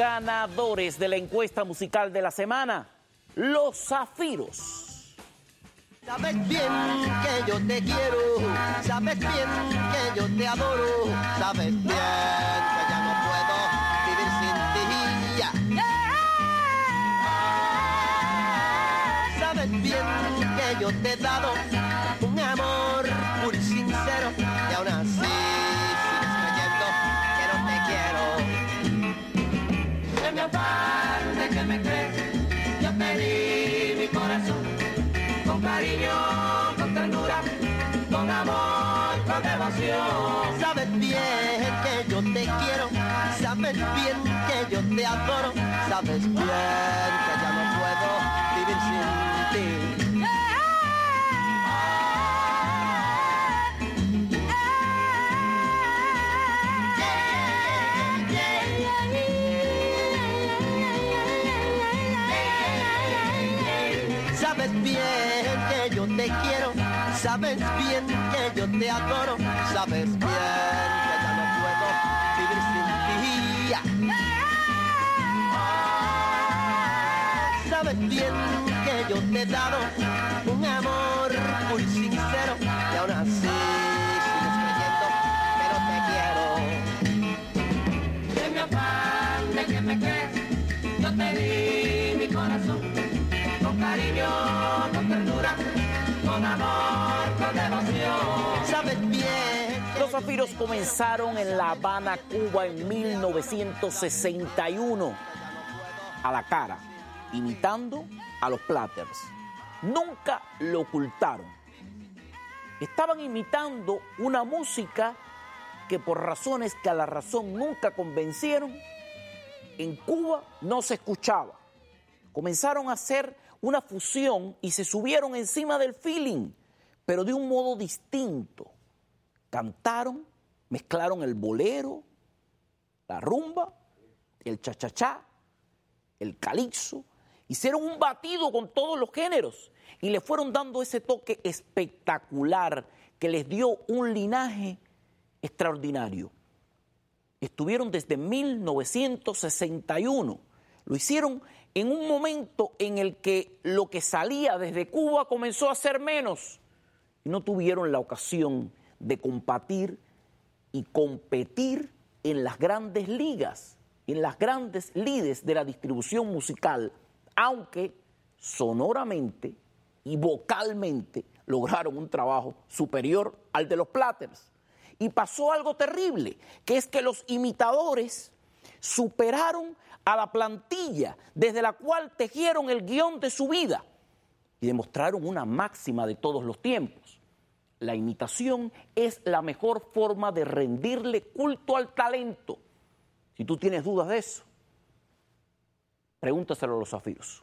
ganadores de la encuesta musical de la semana, Los Zafiros. Sabes bien que yo te quiero, sabes bien que yo te adoro, sabes bien que ya no puedo vivir sin ti. Sabes bien que yo te he dado un amor puro y sincero y aún así De que me crees, yo te di mi corazón con cariño, con ternura, con amor, con devoción. Sabes bien que yo te quiero, sabes bien que yo te adoro, sabes bien que ya sabes bien que yo te adoro, sabes bien que ya no puedo vivir sin ti. Sabes bien que yo te he dado un amor muy sincero y aún así sigues creyendo que te quiero. Que yo te di mi corazón con cariño, con ternura, con amor, Los Zafiros comenzaron en La Habana, Cuba en 1961, a la cara, imitando a los Platters. Nunca lo ocultaron. Estaban imitando una música que por razones que a la razón nunca convencieron, en Cuba no se escuchaba. Comenzaron a hacer una fusión y se subieron encima del feeling, pero de un modo distinto. Cantaron, mezclaron el bolero, la rumba, el cha-cha-cha, el calipso, hicieron un batido con todos los géneros y le fueron dando ese toque espectacular que les dio un linaje extraordinario. Estuvieron desde 1961. Lo hicieron en un momento en el que lo que salía desde Cuba comenzó a ser menos y no tuvieron la ocasión de combatir y competir en las grandes ligas, en las grandes lides de la distribución musical, aunque sonoramente y vocalmente lograron un trabajo superior al de los Platters. Y pasó algo terrible, que es que los imitadores superaron a la plantilla desde la cual tejieron el guion de su vida y demostraron una máxima de todos los tiempos. La imitación es la mejor forma de rendirle culto al talento. Si tú tienes dudas de eso, pregúntaselo a los zafiros.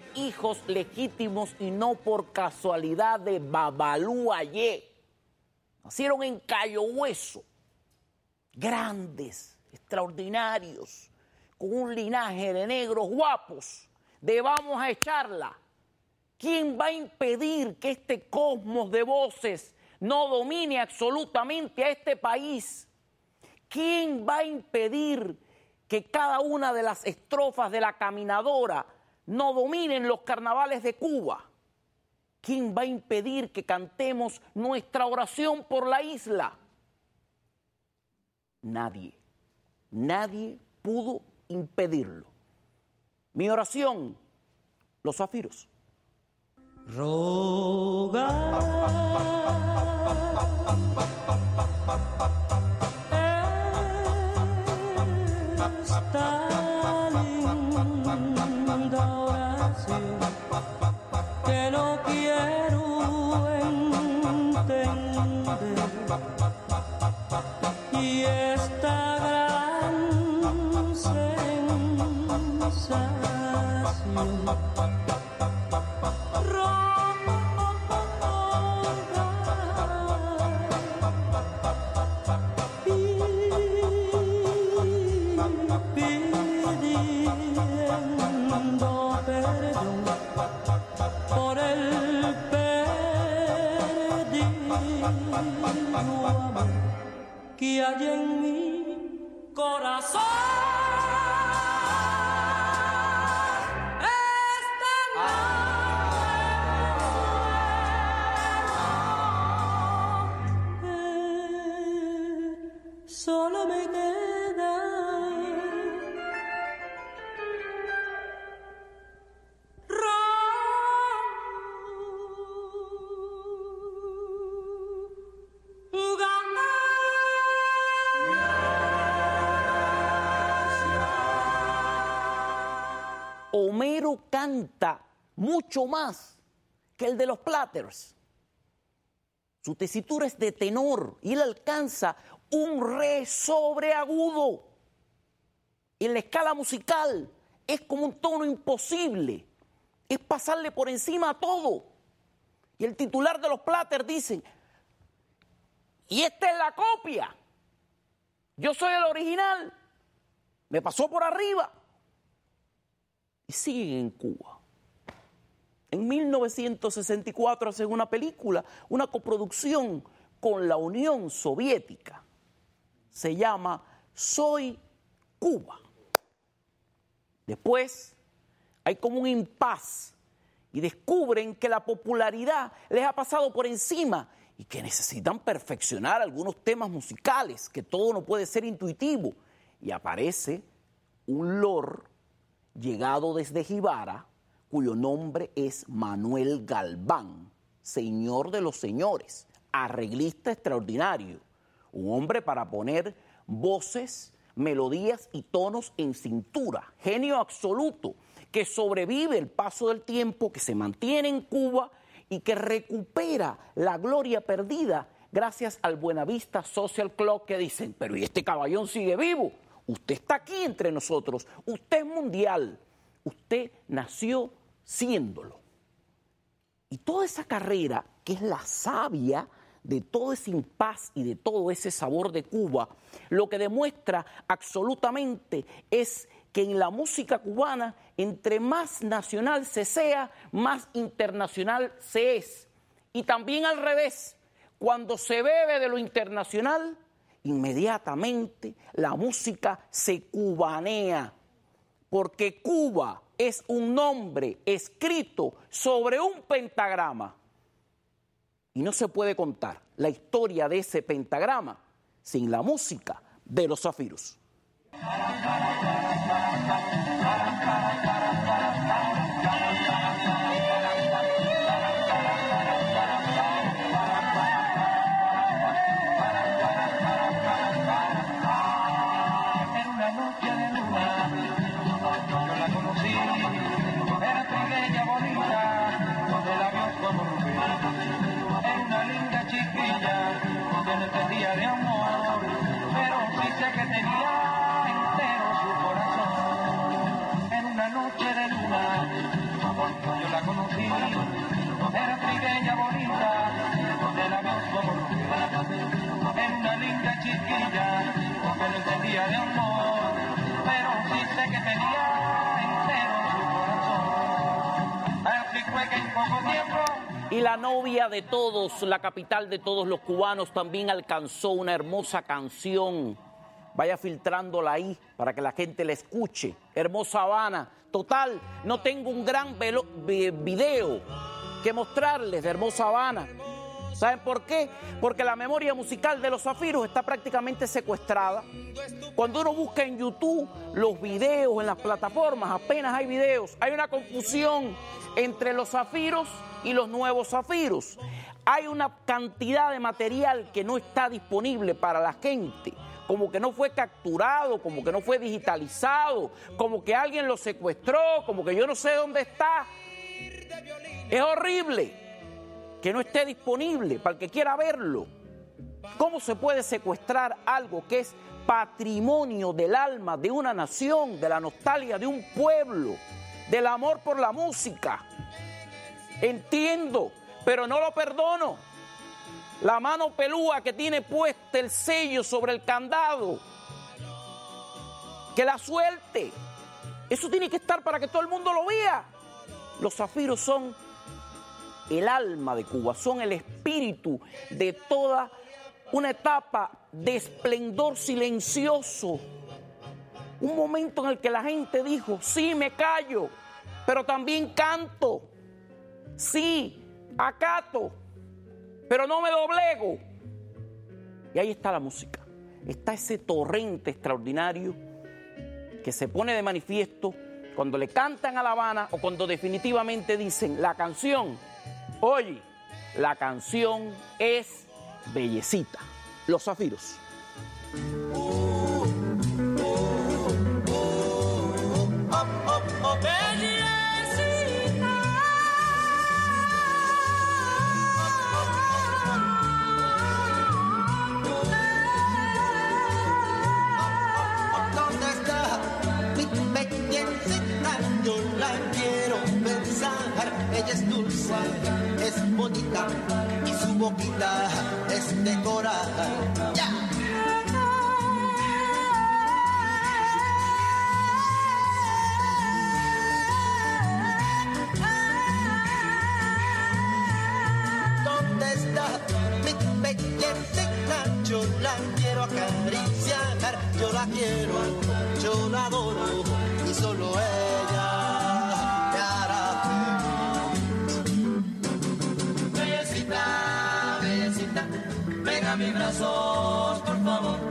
hijos legítimos y no por casualidad de Babalú Ayé. Nacieron en Cayo Hueso. Grandes, extraordinarios, con un linaje de negros guapos. De vamos a echarla. ¿Quién va a impedir que este cosmos de voces no domine absolutamente a este país? ¿Quién va a impedir que cada una de las estrofas de la caminadora no dominen los carnavales de Cuba? ¿Quién va a impedir que cantemos nuestra oración por la isla? Nadie. Nadie pudo impedirlo. Mi oración, los zafiros. linda oración que no quiero entender. Y esta gran sensación mucho más que el de los Platters. Su tesitura es de tenor y él alcanza un re sobreagudo. En la escala musical es como un tono imposible. Es pasarle por encima a todo. Y el titular de los Platters dice, y esta es la copia. Yo soy el original. Me pasó por arriba y siguen en Cuba. En 1964 hacen una película, una coproducción con la Unión Soviética. Se llama Soy Cuba. Después hay como un impas y descubren que la popularidad les ha pasado por encima y que necesitan perfeccionar algunos temas musicales, que todo no puede ser intuitivo. Y aparece un lord llegado desde Jibara, cuyo nombre es Manuel Galván, señor de los señores, arreglista extraordinario, un hombre para poner voces, melodías y tonos en cintura, genio absoluto, que sobrevive el paso del tiempo, que se mantiene en Cuba y que recupera la gloria perdida gracias al Buenavista Social Club que dicen, pero ¿y este caballón sigue vivo? Usted está aquí entre nosotros, usted es mundial, usted nació siéndolo. Y toda esa carrera, que es la savia de todo ese impas y de todo ese sabor de Cuba, lo que demuestra absolutamente es que en la música cubana, entre más nacional se sea, más internacional se es. Y también al revés, cuando se bebe de lo internacional, inmediatamente la música se cubanea, porque Cuba es un nombre escrito sobre un pentagrama. Y no se puede contar la historia de ese pentagrama sin la música de los zafiros. Que no entendía de amor, pero sí sé que tenía entero su corazón. En una noche de luna, yo la conocí, era trigueña bonita, de la como En una linda chiquilla, que no entendía de amor, pero sí sé que tenía entero su corazón. Así fue que en poco tiempo Y la novia de todos, la capital de todos los cubanos, también alcanzó una hermosa canción. Vaya filtrándola ahí para que la gente la escuche. Hermosa Habana. Total, no tengo un gran video que mostrarles de Hermosa Habana. ¿Saben por qué? Porque la memoria musical de los zafiros está prácticamente secuestrada. Cuando uno busca en YouTube los videos en las plataformas, apenas hay videos. Hay una confusión entre los zafiros y los nuevos zafiros. Hay una cantidad de material que no está disponible para la gente. Como que no fue capturado, como que no fue digitalizado, como que alguien lo secuestró, como que yo no sé dónde está. Es horrible que no esté disponible para el que quiera verlo. ¿Cómo se puede secuestrar algo que es patrimonio del alma de una nación, de la nostalgia de un pueblo, del amor por la música? Entiendo, pero no lo perdono. La mano pelúa que tiene puesta el sello sobre el candado, que la suelte. Eso tiene que estar para que todo el mundo lo vea. Los zafiros son el alma de Cuba, son el espíritu de toda una etapa de esplendor silencioso. Un momento en el que la gente dijo, sí, me callo, pero también canto. Sí, acato, pero no me doblego. Y ahí está la música. Está ese torrente extraordinario que se pone de manifiesto cuando le cantan a La Habana o cuando definitivamente dicen la canción, oye, la canción es bellecita. Los zafiros. Yo la quiero, yo la adoro y solo ella me hará feliz. Bellecita, bellecita, venga a mis brazos, por favor.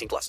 18 plus.